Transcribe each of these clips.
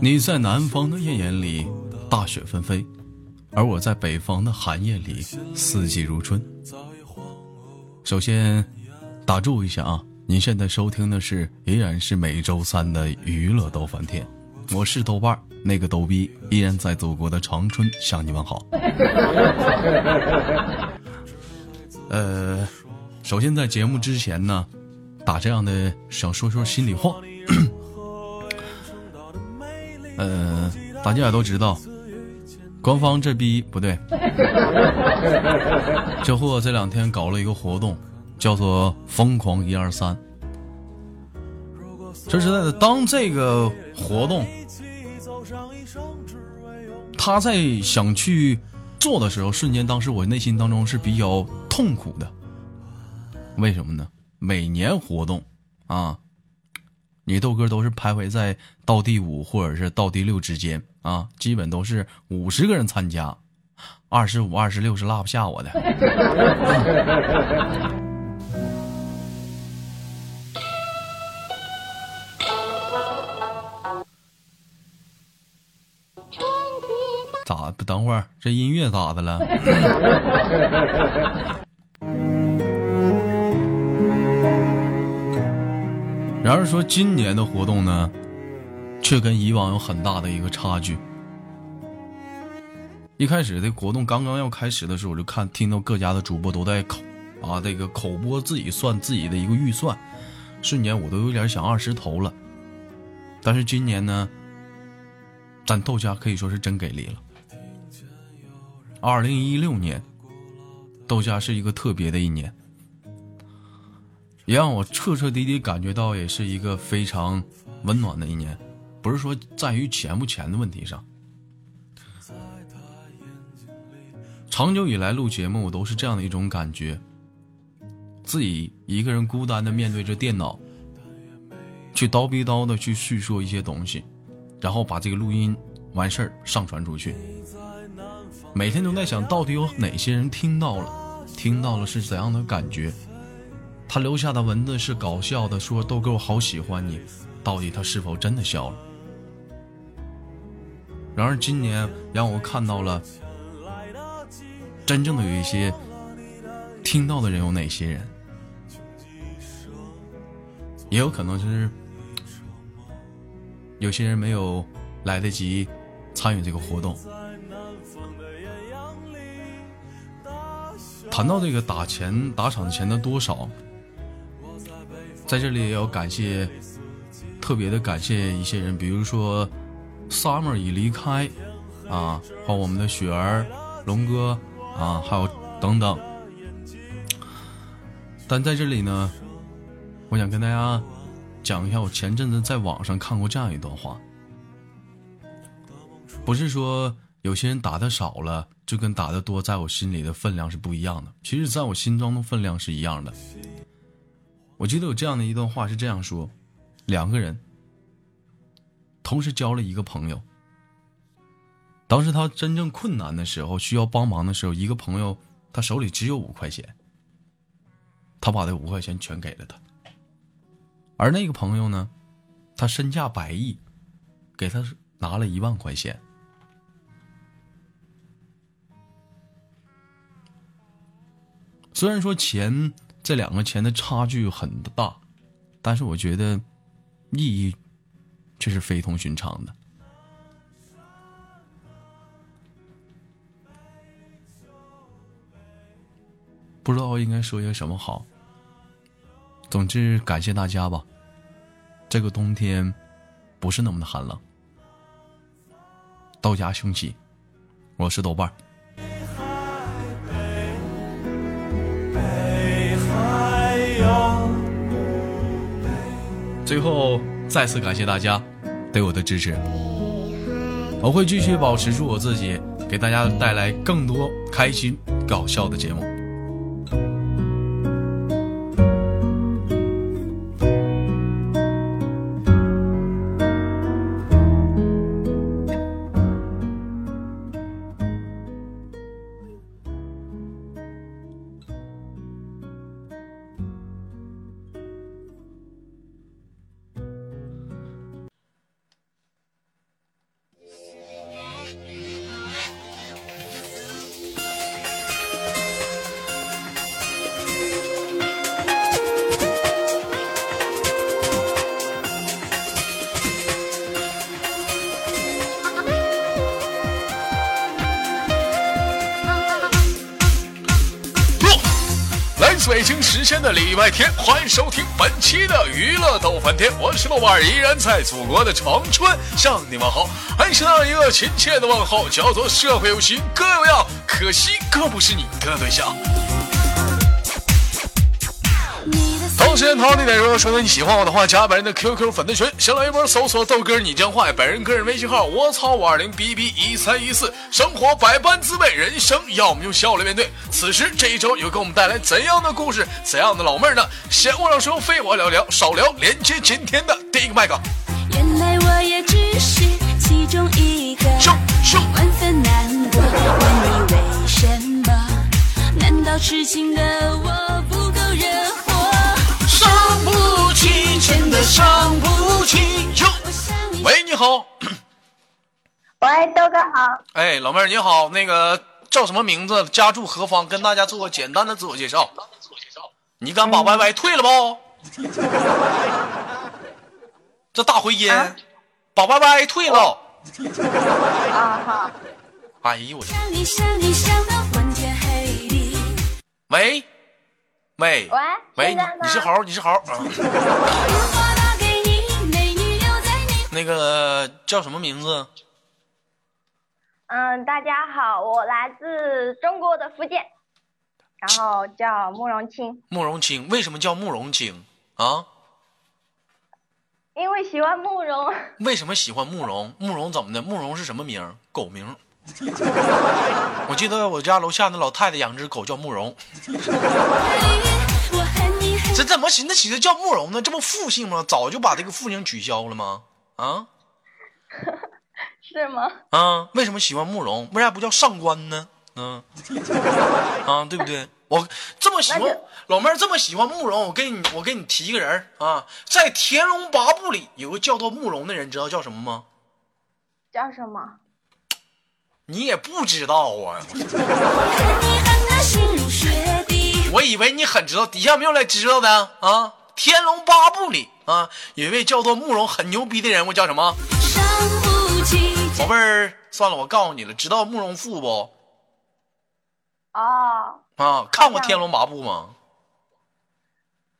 你在南方的艳阳里，大雪纷飞，而我在北方的寒夜里，四季如春。首先，打住一下啊！您现在收听的是依然是每周三的娱乐逗翻天，我是豆瓣，那个逗逼依然在祖国的长春向你们好。呃，首先在节目之前呢，打这样的想说说心里话。呃，大家也都知道，官方这逼不对，这货这两天搞了一个活动。叫做疯狂一二三。说实在的，当这个活动他在想去做的时候，瞬间当时我内心当中是比较痛苦的。为什么呢？每年活动啊，你豆哥都是徘徊在倒第五或者是倒第六之间啊，基本都是五十个人参加，二十五、二十六是落不下我的。咋不等会儿？这音乐咋的了？然而说今年的活动呢，却跟以往有很大的一个差距。一开始这活动刚刚要开始的时候，我就看听到各家的主播都在口啊，这个口播自己算自己的一个预算，瞬间我都有点想二十投了。但是今年呢，咱豆家可以说是真给力了。二零一六年，豆家是一个特别的一年，也让我彻彻底底感觉到，也是一个非常温暖的一年。不是说在于钱不钱的问题上，长久以来录节目，我都是这样的一种感觉：自己一个人孤单的面对着电脑，去叨逼叨的去叙述一些东西，然后把这个录音完事儿上传出去。每天都在想到底有哪些人听到了，听到了是怎样的感觉？他留下的文字是搞笑的，说豆哥我好喜欢你，到底他是否真的笑了？然而今年让我看到了真正的有一些听到的人有哪些人？也有可能是有些人没有来得及参与这个活动。谈到这个打钱打赏的钱的多少，在这里也要感谢，特别的感谢一些人，比如说 Summer 已离开，啊，还有我们的雪儿、龙哥，啊，还有等等。但在这里呢，我想跟大家讲一下，我前阵子在网上看过这样一段话，不是说有些人打的少了。就跟打的多，在我心里的分量是不一样的。其实，在我心中的分量是一样的。我记得有这样的一段话是这样说：两个人同时交了一个朋友，当时他真正困难的时候，需要帮忙的时候，一个朋友他手里只有五块钱，他把这五块钱全给了他；而那个朋友呢，他身价百亿，给他拿了一万块钱。虽然说钱这两个钱的差距很大，但是我觉得意义却是非同寻常的。不知道应该说些什么好。总之，感谢大家吧。这个冬天不是那么的寒冷。道家兄弟，我是豆瓣儿。最后，再次感谢大家，对对我的支持。我会继续保持住我自己，给大家带来更多开心搞笑的节目。京时间的礼拜天，欢迎收听本期的娱乐逗翻天，我是豆瓣儿，依然在祖国的长春向你们好，还是那一个亲切的问候，叫做社会有情哥有？样，可惜哥不是你的对象。同时间同地点，如果说呢你喜欢我的话，加本人的 QQ 粉丝群，新浪微博搜索豆哥你真坏，本人个人微信号我操五二零 B B 一三一四，生活百般滋味，人生要么用笑来面对。此时这一周又给我们带来怎样的故事，怎样的老妹儿呢？闲话少说，废话聊聊，少聊，连接今天的第一个麦克。原来我也只是其中一个，万分难过。问你为什么？难道痴情的我喂，你好，喂，豆哥好，哎，老妹儿你好，那个叫什么名字？家住何方？跟大家做个简单的自我介绍。你敢把 YY 退了不？这大回音，啊把 YY 退了。啊好，哦哎呦我去！喂，喂，喂你是猴，你是猴啊？那个叫什么名字？嗯，大家好，我来自中国的福建，然后叫慕容清，慕容清。为什么叫慕容清啊？因为喜欢慕容，为什么喜欢慕容？慕容怎么的？慕容是什么名？狗名。我记得我家楼下那老太太养只狗叫慕容，这怎么寻思起的叫慕容呢？这不复姓吗？早就把这个复姓取消了吗？啊 是吗？啊！为什么喜欢慕容？为啥不叫上官呢？嗯啊，对不对？我这么喜欢老妹儿，这么喜欢慕容，我给你我给你提一个人儿啊，在《天龙八部》里有个叫做慕容的人，知道叫什么吗？叫什么？你也不知道啊！我以为你很知道，底下没有来知道的啊！《天龙八部》里啊，有一位叫做慕容很牛逼的人物，叫什么？伤不起。宝贝儿，算了，我告诉你了，知道慕容复不？哦，啊，看过《天龙八部》吗？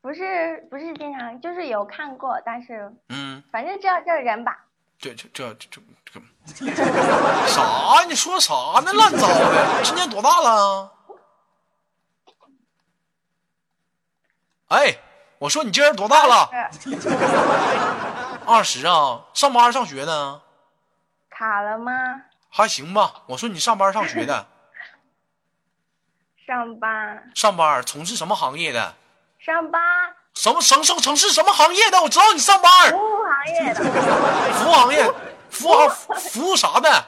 不是不是经常，就是有看过，但是嗯，反正知道这人吧。这这这这这这个啥？你说啥呢？乱糟的！今年多大了？哎，我说你今年多大了？二十啊？上班上学呢？卡了吗？还行吧。我说你上班上学的，上班上班从事什么行业的？上班，什么城城城市什么行业的？我知道你上班服务行业的，服务行业，服务行服务啥的？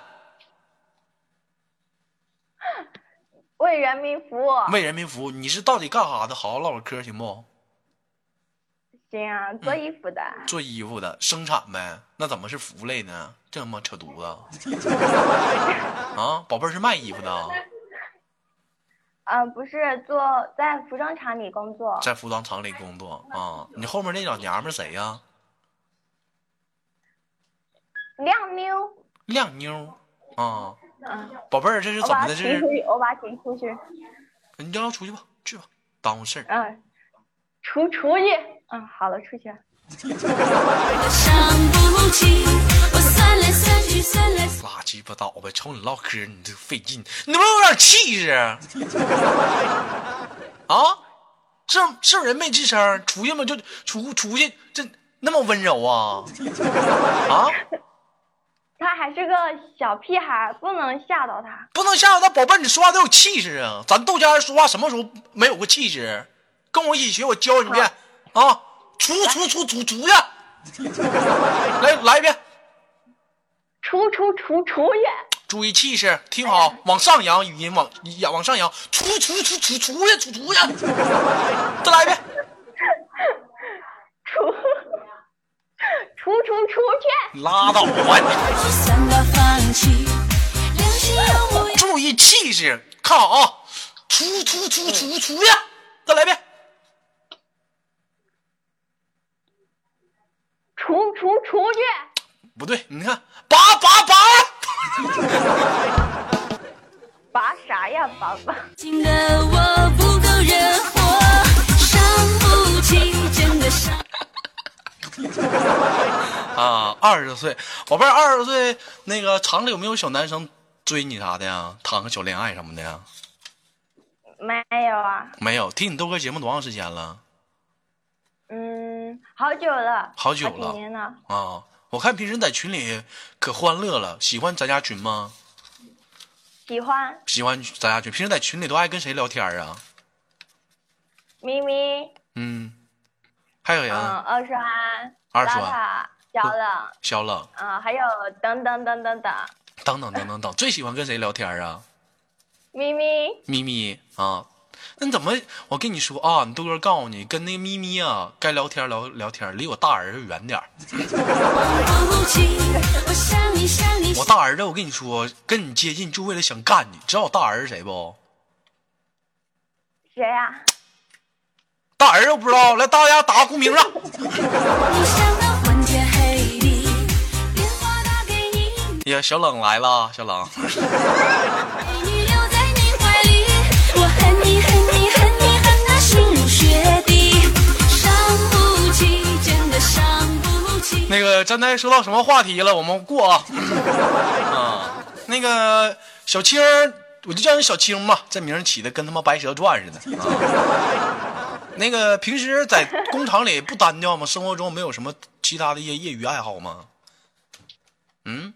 为人民服务。为人民服务。你是到底干啥的？好好唠唠嗑行不？行啊，做衣服的。做衣服的，生产呗。那怎么是服务类呢？这他妈扯犊子！啊，宝贝儿是卖衣服的啊，呃，不是做在服装厂里工作，在服装厂里工作啊。你后面那老娘们儿谁呀、靓妞。靓妞啊，嗯，宝贝儿这是怎么的？这是他请出去，我把他请出去。你叫他出去吧，去吧，耽误事儿。嗯，出出去。嗯，好了，出去了。伤不起，我算来算去算来算拉鸡巴倒呗，瞅你唠嗑，你这费劲，你能不能有点气势啊？啊，是是人没吱声，出去嘛就出出去，这那么温柔啊？啊，他还是个小屁孩，不能吓到他。不能吓到他，宝贝儿，你说话得有气势啊！咱豆家人说话什么时候没有过气势？跟我一起学，我教你一遍啊！出出出出出去！来来一遍，出出出出去，注意气势，听好，往上扬，语音往扬往上扬，出出出出出去出出去！再来一遍，出出出出去，拉倒吧你！注意气势，看好啊！出出出出出去！再来一遍，出出出去，不对，你看，拔拔拔！拔 啥呀拔拔？情的我不够惹火，伤不起，真的伤。啊，二十岁，宝贝儿，二十岁那个厂里有没有小男生追你啥的呀？谈个小恋爱什么的呀？没有啊，没有，听你豆哥节目多长时间了？嗯，好久了，好久了。几年了，啊，我看平时在群里可欢乐了，喜欢咱家群吗？喜欢。喜欢咱家群，平时在群里都爱跟谁聊天啊？咪咪，嗯，还有人、嗯，二川，二川拉塔，小冷，小冷，嗯，还有等等等等等，等等等等等，最喜欢跟谁聊天啊？咪咪，咪咪啊，那你怎么？我跟你说啊，你豆哥告诉你，跟那个咪咪啊，该聊天聊聊天，离我大儿子远点儿。我大儿子，我跟你说，跟你接近就为了想干你。知道我大儿子谁不？谁呀、大儿子我不知道，来大家打个公屏上。呀，小冷来了，小冷。那个，刚才说到什么话题了？我们过啊。啊，那个小青，我就叫你小青吧，这名起的跟他妈白蛇传似的。啊，那个平时在工厂里不单调吗？生活中没有什么其他的业业余爱好吗？嗯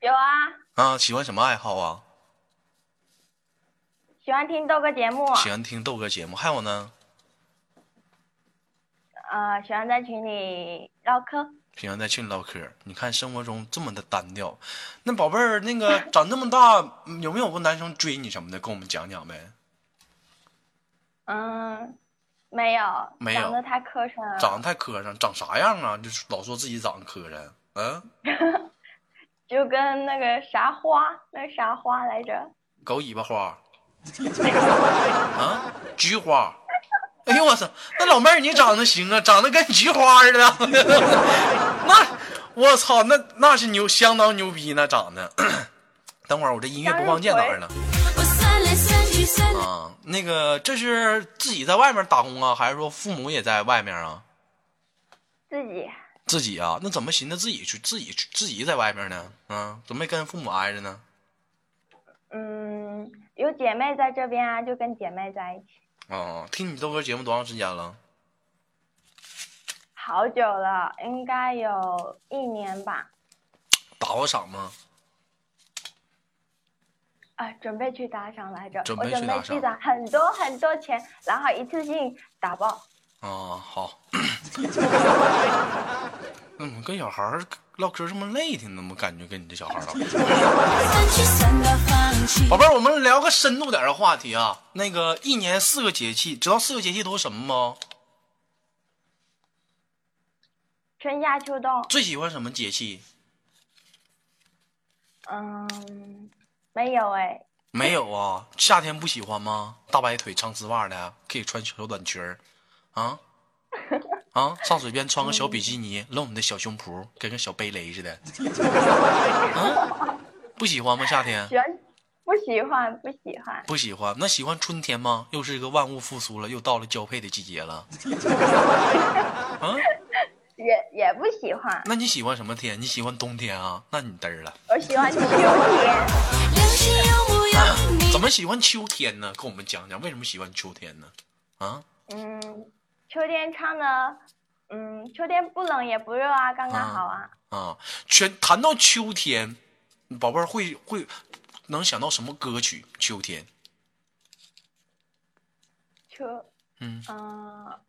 有啊，啊，喜欢什么爱好啊？喜欢听豆哥节目，喜欢听豆哥节目，还有呢？呃，喜欢在群里唠嗑。喜欢在群里唠嗑。你看生活中这么的单调，那宝贝儿，那个 长这么大，嗯有没有过男生追你什么的？跟我们讲讲呗。嗯，没有，没有长得太磕碜了，长得太磕碜，长啥样啊？就是老说自己长得磕碜，嗯，就跟那个啥花，那啥花来着？狗尾巴花，啊，菊花。哎呦我操，那老妹儿你长得行啊，长得跟菊花似的。那我操，那那是牛，相当牛逼呢，长得。等会儿我这音乐播放键哪儿了？啊，那个这是自己在外面打工啊，还是说父母也在外面啊？自己自己啊，那怎么寻思自己去自己去自己在外面呢？啊，怎么没跟父母挨着呢？嗯，有姐妹在这边啊，就跟姐妹在一起。哦，听你豆哥节目多长时间了？好久了，应该有一年吧。打过赏吗？啊，准备去打赏来着，准我准备备去打赏积攒很多很多钱，然后一次性打爆。哦，好。嗯，跟小孩儿唠嗑这么累挺怎么感觉跟你这小孩儿唠。宝贝儿，我们聊个深度点儿的话题啊。那个一年四个节气，知道四个节气都是什么吗？春夏秋冬，最喜欢什么节气？嗯，没有哎，没有啊，夏天不喜欢吗？大白腿长丝袜的，可以穿小短裙儿，啊啊，上水边穿个小比基尼，露你的小胸脯，跟个小背雷似的。啊，不喜欢吗？夏天喜欢不喜欢不喜欢，不喜欢，那喜欢春天吗？又是一个万物复苏了，又到了交配的季节了。啊，也也不喜欢，那你喜欢什么天？你喜欢冬天啊？那你嘚儿了。我喜欢秋天。怎么喜欢秋天呢？跟我们讲讲为什么喜欢秋天呢？啊，嗯，秋天唱的嗯，秋天不冷也不热啊，刚刚好啊。啊，全谈到秋天，宝贝儿会会能想到什么歌曲？秋天，秋，嗯，嗯、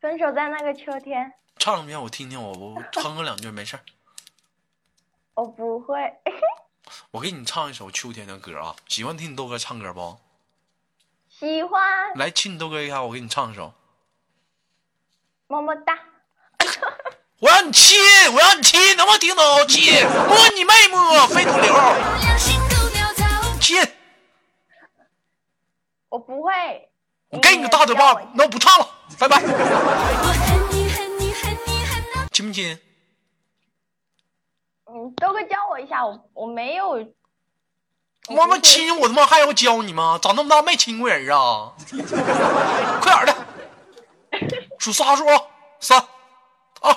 分手在那个秋天，唱一遍我听听，我我哼个两句没事儿。我不会。我给你唱一首秋天的歌啊，喜欢听你豆哥唱歌不？喜欢，来亲你豆哥一下，我给你唱一首。么么哒。我让你亲，我让你亲，能不能听懂？亲，摸你妹摸，非主流。亲，我不会。我给你个大嘴巴子，那我不唱了，拜拜，亲不亲？嗯，豆哥教我一下，我我没有。我妈妈亲我他妈还要教你吗？长那么大没亲过人啊！快点的，数仨数啊，三、二、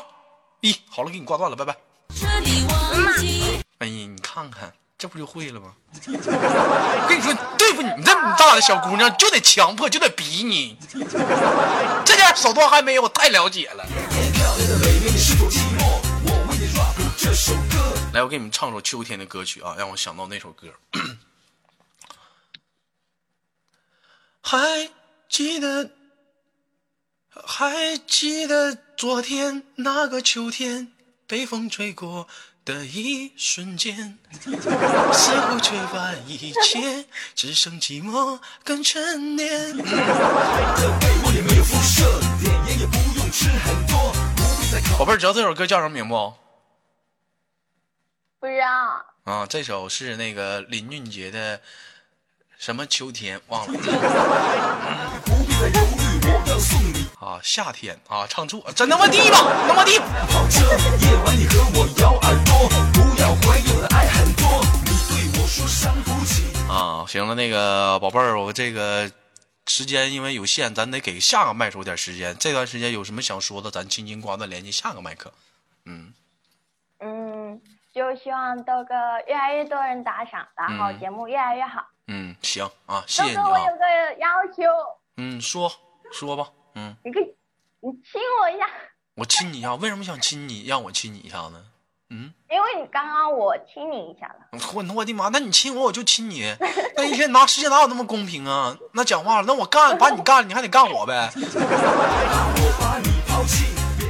一，好了，给你挂断了，拜拜。哎呀，你看看，这不就会了吗？我跟你说，对付你这么大的小姑娘，就得强迫，就得逼你。这点手段还没有，我太了解了。来，我给你们唱首秋天的歌曲啊，让我想到那首歌。还记得，还记得昨天那个秋天，被风吹过的一瞬间，似乎缺乏一切，只剩寂寞跟沉淀。宝贝儿，知道这首歌叫什么名不？不知道。啊，这首是那个林俊杰的什么秋天忘了。啊，夏天啊，唱错，真他妈地吧，他妈地。啊，行了，那个宝贝儿，我这个时间因为有限，咱得给下个麦手点时间。这段时间有什么想说的，咱轻轻挂断，联系下个麦克。嗯，嗯，就希望豆哥越来越多人打赏，然后嗯节目越来越好。嗯，行啊，谢豆哥，谢你啊。我有个要求，嗯，说说吧。嗯，你可以，你亲我一下，我亲你一下，为什么想亲你？让我亲你一下呢？嗯，因为你刚刚我亲你一下了。我我的妈！那你亲我，我就亲你。那一天拿世界哪有那么公平啊？那讲话了，那我干把你干了，你还得干我呗。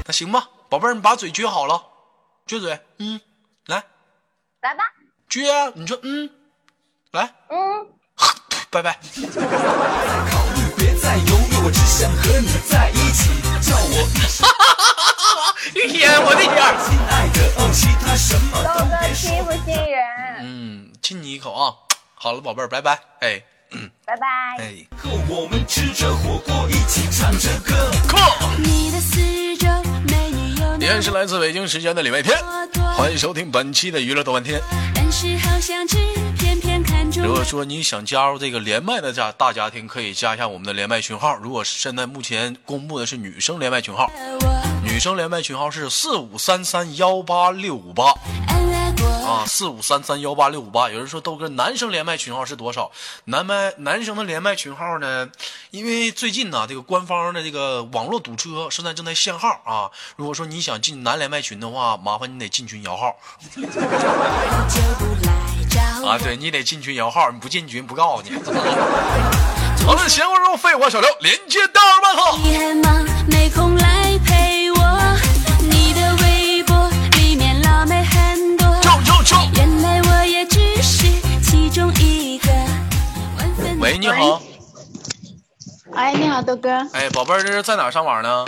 那行吧，宝贝儿，你把嘴撅好了，撅嘴，嗯，来来吧，撅啊，你说嗯，来，嗯，拜拜。一天，我的天儿。豆哥欺负新人，嗯，亲你一口啊！好了，宝贝儿，拜拜。哎，拜拜。哎，你的四周美女有依然是来自北京时间的礼拜天，欢迎收听本期的娱乐豆瓣天。但是好想吃，偏偏看中如果说你想加入这个连麦的家大家庭，可以加一下我们的连麦群号。如果现在目前公布的是女生连麦群号，女生连麦群号是四五三三幺八六五八。啊，四五三三幺八六五八。有人说豆哥，男生连麦群号是多少？男麦男生的连麦群号呢？因为最近呢，这个官方的这个网络堵车现在正在限号啊。如果说你想进男连麦群的话，麻烦你得进群摇号 啊，对你得进群摇号，你不进群不告诉你。好了，闲话少说，废话小刘，连接大二麦号。你很忙，没空来陪我。你的微博里面辣妹很多，原来我也只是其中一个。喂，你好，哎，你好，豆哥，哎，宝贝儿，这是在哪上网呢？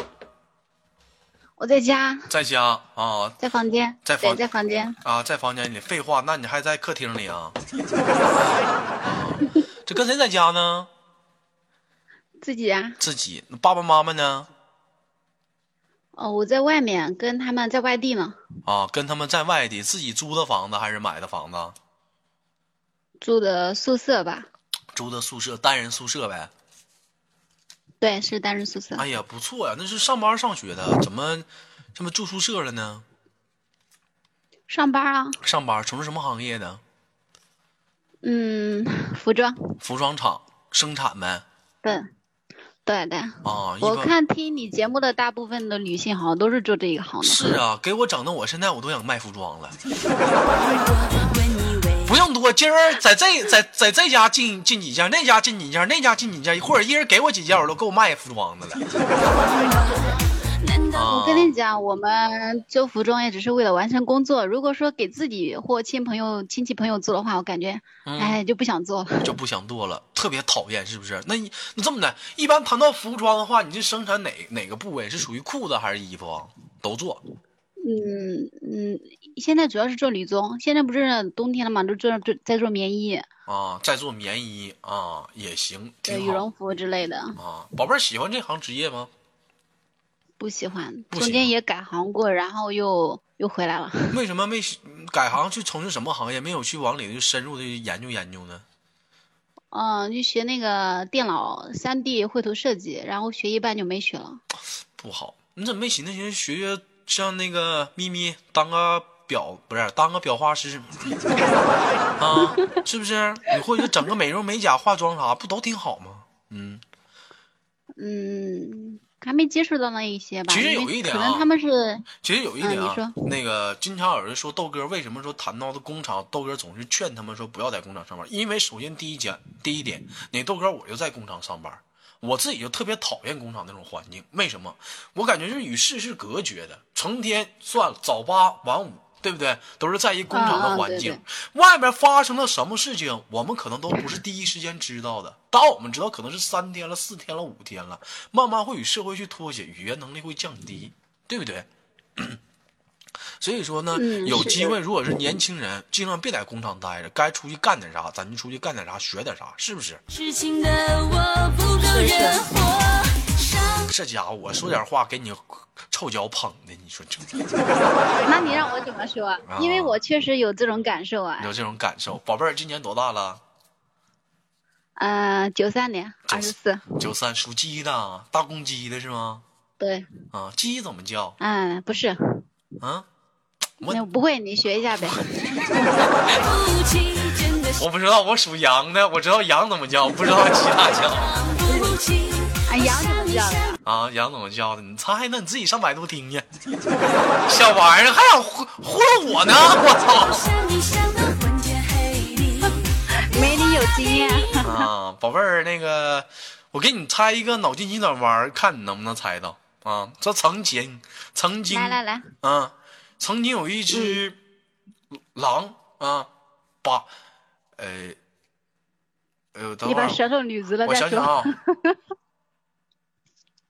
我在家，在家啊在房间，在房对，在房间。啊，在房间里。废话，那你还在客厅里啊？这跟谁在家呢？自己啊，自己。那爸爸妈妈呢？哦，我在外面跟他们在外地呢，啊，跟他们在外地，自己租的房子还是买的房子？住的宿舍吧？租的宿舍，单人宿舍呗。对，是单人宿舍。哎呀，不错呀，那是上班上学的，怎么这么住宿舍了呢？上班啊，上班从事什么行业的？嗯，服装，服装厂生产呗。对，对对，啊，我看听你节目的大部分的女性好像都是做这一行的。是啊，给我整的，我现在我都想卖服装了。不用多，今儿在这在在这家进进几件，那家进几件，那家进几件，或者一人给我几件，我都够卖服装的了。啊我跟你讲，我们做服装也只是为了完成工作。如果说给自己或亲朋友、亲戚朋友做的话，我感觉，嗯哎，就不想做了。就不想做了，特别讨厌，是不是？那你那这么的，一般谈到服装的话，你是生产哪哪个部位是属于裤子还是衣服啊？都做嗯嗯，现在主要是做女装，现在不是冬天了嘛，都做做在做棉衣、啊，在做棉衣啊也行，对羽绒服之类的。啊。宝贝儿喜欢这行职业吗？不喜欢，中间也改行过，然后又又回来了。为什么 没改行去从事什么行业？没有去往里就深入的研究研究呢？嗯，就学那个电脑三 D 绘图设计，然后学一半就没学了。不好，你怎么没寻思寻思学学像那个咪咪当个表不是当个裱花师 啊？是不是？你或者整个美容美甲化妆啥，不都挺好吗？嗯，嗯，还没接触到那一些吧。其实有一点啊可能他们是其实有一点啊，那个经常有人说豆哥为什么说谈到的工厂，豆哥总是劝他们说不要在工厂上班，因为首先第一点，第一点，你豆哥我就在工厂上班，我自己就特别讨厌工厂那种环境，为什么？我感觉是与世是隔绝的，成天算了早八晚五。对不对？都是在一工厂的环境，外面发生了什么事情，我们可能都不是第一时间知道的。当我们知道可能是三天了、四天了、五天了，慢慢会与社会去脱节，语言能力会降低，对不对？所以说呢，嗯有机会，如果是年轻人，尽量别在工厂待着，该出去干点啥，咱就出去干点啥，学点啥，是不是？痴情的我不够人活，这家伙，我说点话给你臭脚捧的，你说这 那你让我怎么说？因为我确实有这种感受啊。有这种感受。宝贝儿，今年多大了？嗯，九三年，九二十四。九三，属鸡的，大公鸡的是吗？对，啊，鸡怎么叫？嗯，不是，啊，我不会，你学一下呗。我不知道，我属羊的，我知道羊怎么叫，不知道其他叫。啊，羊怎么叫的？啊，羊怎么叫的？你猜呢？你自己上百度听去。小玩意儿还想糊糊弄我呢！我操！没你有经验。啊，宝贝儿，那个，我给你猜一个脑筋急转弯儿，看你能不能猜到啊？这曾经，曾经，来来来，啊，曾经有一只狼啊，把，呃，呃，等会儿你把舌头捋直了我再说。想想啊，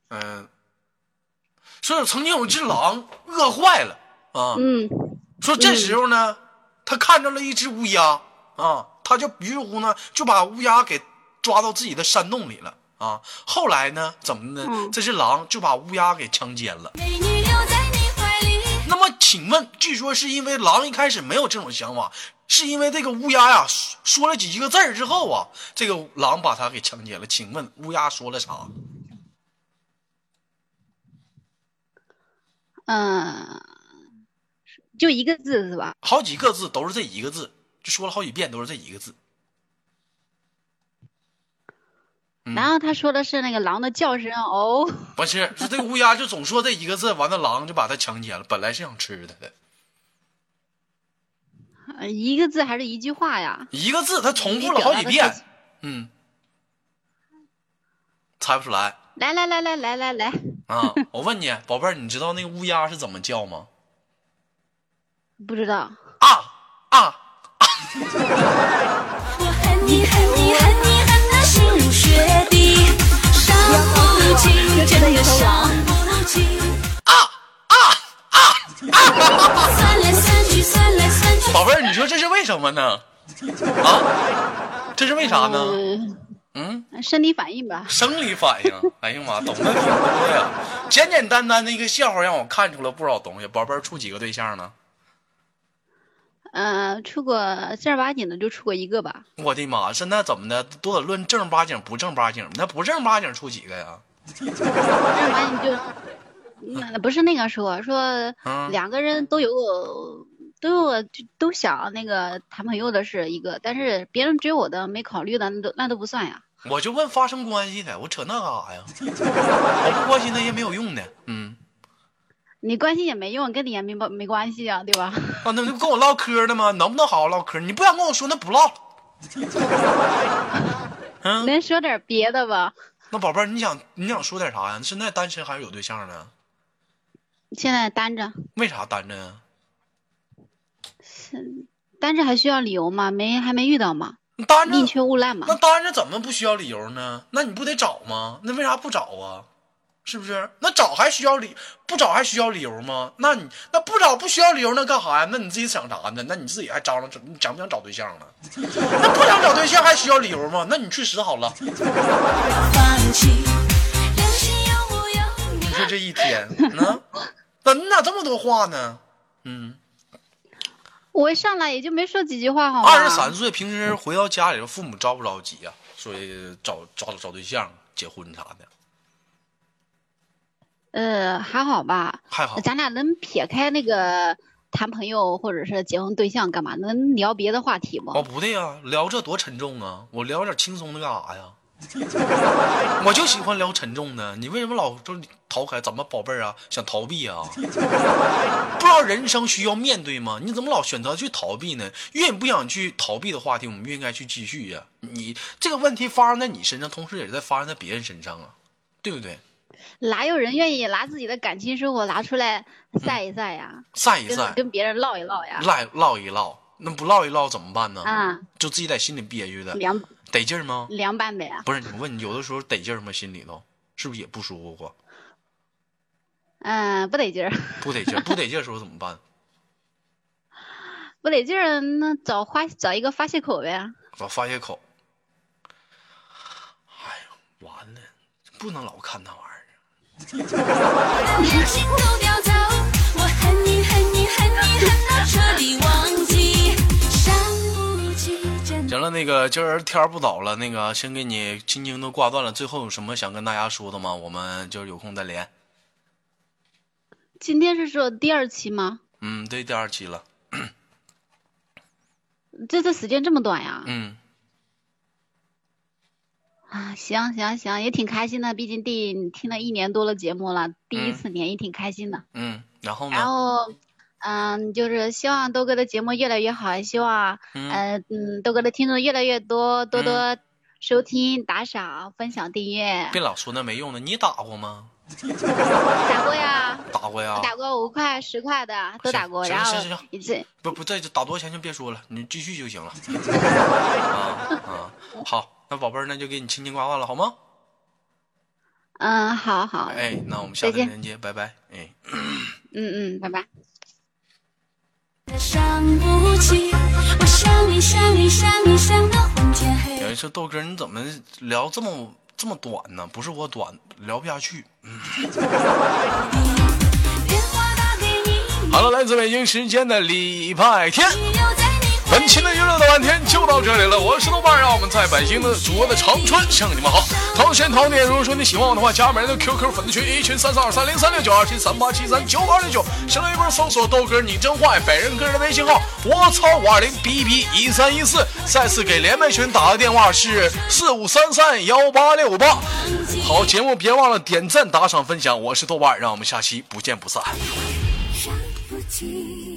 嗯、说曾经有一只 狼饿坏了啊，嗯，说这时候呢，他看到了一只乌鸦啊，他就于是乎呢就把乌鸦给抓到自己的山洞里了啊。后来呢，怎么呢？嗯这只狼就把乌鸦给强奸了。请问，据说是因为狼一开始没有这种想法，是因为这个乌鸦呀说说了几个字儿之后啊，这个狼把他给强奸了。请问乌鸦说了啥？嗯，就一个字是吧？好几个字都是这一个字，就说了好几遍都是这一个字。然后他说的是那个狼的叫声哦。不是是这个乌鸦就总说这一个字完了狼就把他强奸了本来是想吃它的一个字还是一句话呀？一个字他重复了好几遍。嗯。猜不出来。来来来来来来。来啊我问你宝贝你知道那个乌鸦是怎么叫吗？不知道。啊啊。啊 我恨你恨你恨伤不起，真的伤不起。算来算去，算来算去，宝贝儿，你说这是为什么呢？啊，这是为啥呢？嗯，嗯，生理反应吧。生理反应。哎呀妈，懂得挺多呀！简简单单的一个笑话，让我看出了不少东西。宝贝儿处几个对象呢？嗯，处过正儿八经的就处过一个吧。我的妈！现在怎么的都得论正儿八经不正儿八经，那不正儿八经处几个呀？正儿八经就，那不是那个说说嗯两个人都有都有都想那个谈朋友的是一个，但是别人追我的没考虑的那都那都不算呀。我就问发生关系的，我扯那干啥呀？我不关心那些没有用的。嗯，你关心也没用，跟你也没没关系啊，对吧？啊，那不跟我唠嗑呢吗？能不能好好唠嗑？你不想跟我说，那不唠。嗯，能说点别的吧？那宝贝儿，你想你想说点啥呀？现在单身还是有对象呢？现在单着，为啥单着呀？单着还需要理由吗？没还没遇到吗？你单着宁缺毋滥嘛那。单着怎么不需要理由呢？那你不得找吗？那为啥不找啊？是不是？那找还需要理，不找还需要理由吗？那你那不找不需要理由，那干啥呀？那你自己想啥呢？那你自己还张罗，你想不想找对象了？那不想找对象还需要理由吗？那你去死好了。你你说这一天，嗯，那你咋这么多话呢？嗯，我一上来也就没说几句话，好吗？二十三岁，平时回到家里，父母着不着急呀、说找找找对象、结婚啥的，呃，还好吧。还好。咱俩能撇开那个谈朋友或者是结婚对象干嘛？能聊别的话题吗？哦，不对呀、聊这多沉重啊！我聊点轻松的干啥呀？我就喜欢聊沉重的，你为什么老就逃开？怎么宝贝儿啊？想逃避啊？不知道人生需要面对吗？你怎么老选择去逃避呢？越不想去逃避的话题，我们越应该去继续呀、你这个问题发生在你身上，同时也是在发生在别人身上啊，对不对？哪有人愿意拿自己的感情生活拿出来晒一晒呀？跟晒一晒，跟别人唠一唠呀？唠唠一唠，那不唠一唠怎么办呢？啊，就自己在心里憋屈的，凉得劲儿吗？凉拌呗。不是，我问你，有的时候得劲儿吗？心里头是不是也不舒服过？嗯，不得劲儿，不得劲儿，不得劲儿的时候怎么办？不得劲儿，那找发找一个发泄口呗。找发泄口。哎呀，完了，不能老看那玩意儿。行了，那个今儿天不早了，那个先给你轻轻的挂断了。最后有什么想跟大家说的吗？我们就是有空再连。今天是说第二期吗？嗯，对，第二期了。这次时间这么短呀？嗯，啊，行行行，也挺开心的，毕竟第听了一年多了节目了，第一嗯次连也挺开心的。嗯，然后然？后，嗯，就是希望豆哥的节目越来越好，也希望，嗯呃，嗯，豆哥的听众越来越多，多多收听、打赏、分享、订阅。别老说那没用的，你打过吗？打过呀，打过呀。打过五块、十块的都打过，行然后行行行一次，不不，这打多少钱就别说了，你继续就行了。啊啊，好，那宝贝儿，那就给你亲亲挂挂了，好吗？嗯，好好，哎，那我们下再见次连接，拜拜。哎，嗯嗯，拜拜。伤不起，我想你想你想你想到昏天黑有人说豆哥你怎么聊这么这么短呢？不是我短，聊不下去。好了，来自北京时间的礼拜天。本期的娱乐的半天就到这里了，我是豆瓣，让我们在北京的祖国的长春向你们好。同时同点，如果说你喜欢我的话，加本人的 QQ 粉丝群，一群三三二三零三六九二七三八七三九二零九，新浪微博搜索豆哥你真坏，本人个人微信号我操五二零 B B 一三一四，再次给连麦群打个电话是四五三三幺八六八。好，节目别忘了点赞、打赏、分享，我是豆瓣，让我们下期不见不散。伤不起。